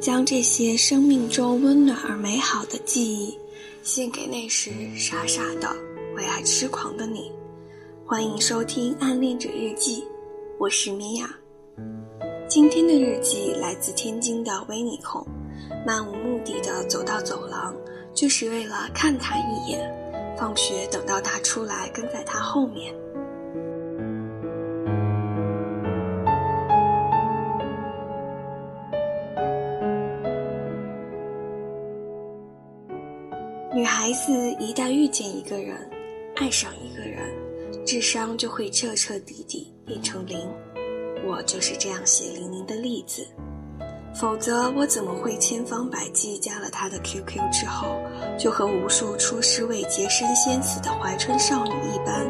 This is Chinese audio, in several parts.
将这些生命中温暖而美好的记忆，献给那时傻傻的为爱痴狂的你。欢迎收听《暗恋者日记》，我是米娅。今天的日记来自天津的维尼控，漫无目的的走到走廊，就是为了看他一眼。放学等到他出来，跟在他后面。孩子一旦遇见一个人，爱上一个人，智商就会彻彻底底变成零。我就是这样血淋淋的例子。否则，我怎么会千方百计加了他的 QQ 之后，就和无数出师未捷身先死的怀春少女一般，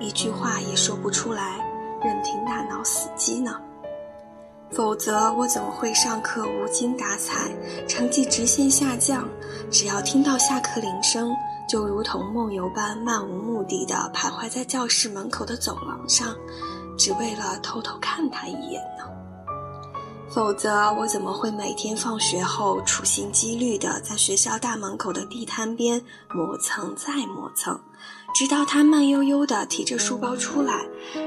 一句话也说不出来，任凭大脑死机呢？否则，我怎么会上课无精打采，成绩直线下降？只要听到下课铃声，就如同梦游般漫无目的地徘徊在教室门口的走廊上，只为了偷偷看他一眼呢？否则，我怎么会每天放学后处心积虑地在学校大门口的地摊边磨蹭再磨蹭，直到他慢悠悠地提着书包出来，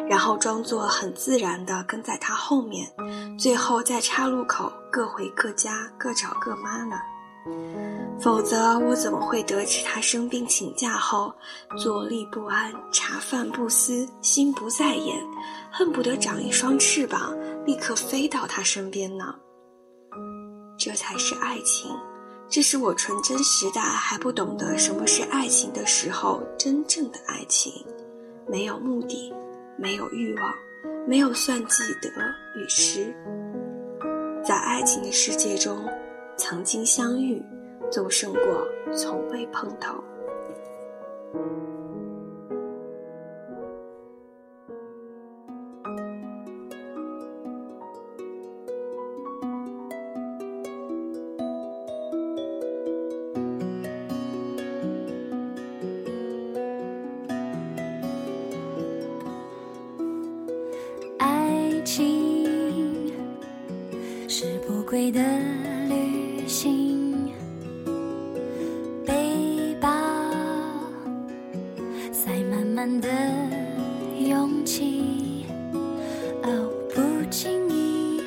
然后装作很自然地跟在他后面，最后在岔路口各回各家，各找各妈呢？否则，我怎么会得知他生病请假后，坐立不安，茶饭不思，心不在焉，恨不得长一双翅膀，立刻飞到他身边呢？这才是爱情，这是我纯真时代还不懂得什么是爱情的时候真正的爱情，没有目的，没有欲望，没有算计得与失，在爱情的世界中。曾经相遇，总胜过从未碰头。爱情是不归的。的勇气，哦，不经意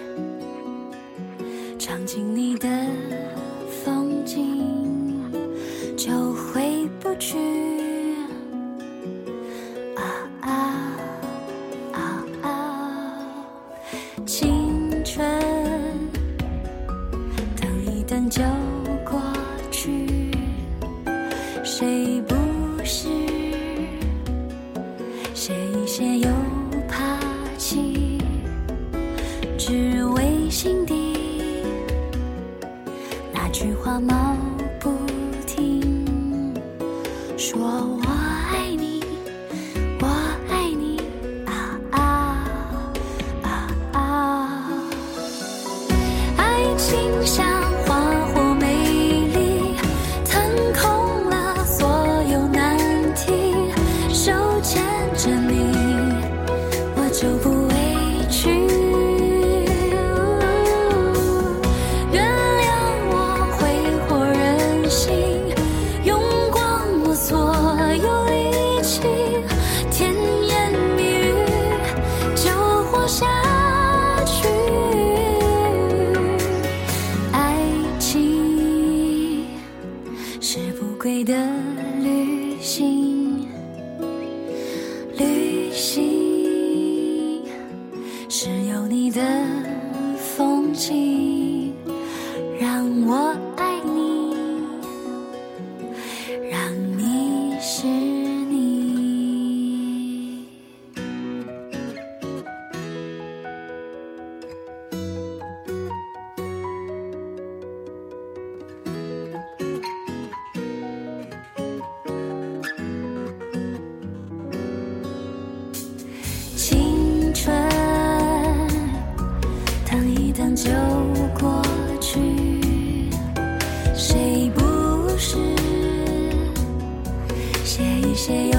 闯进你的风景，就回不去。啊啊啊啊！青春等一等就的旅行。就过去，谁不是？写一写又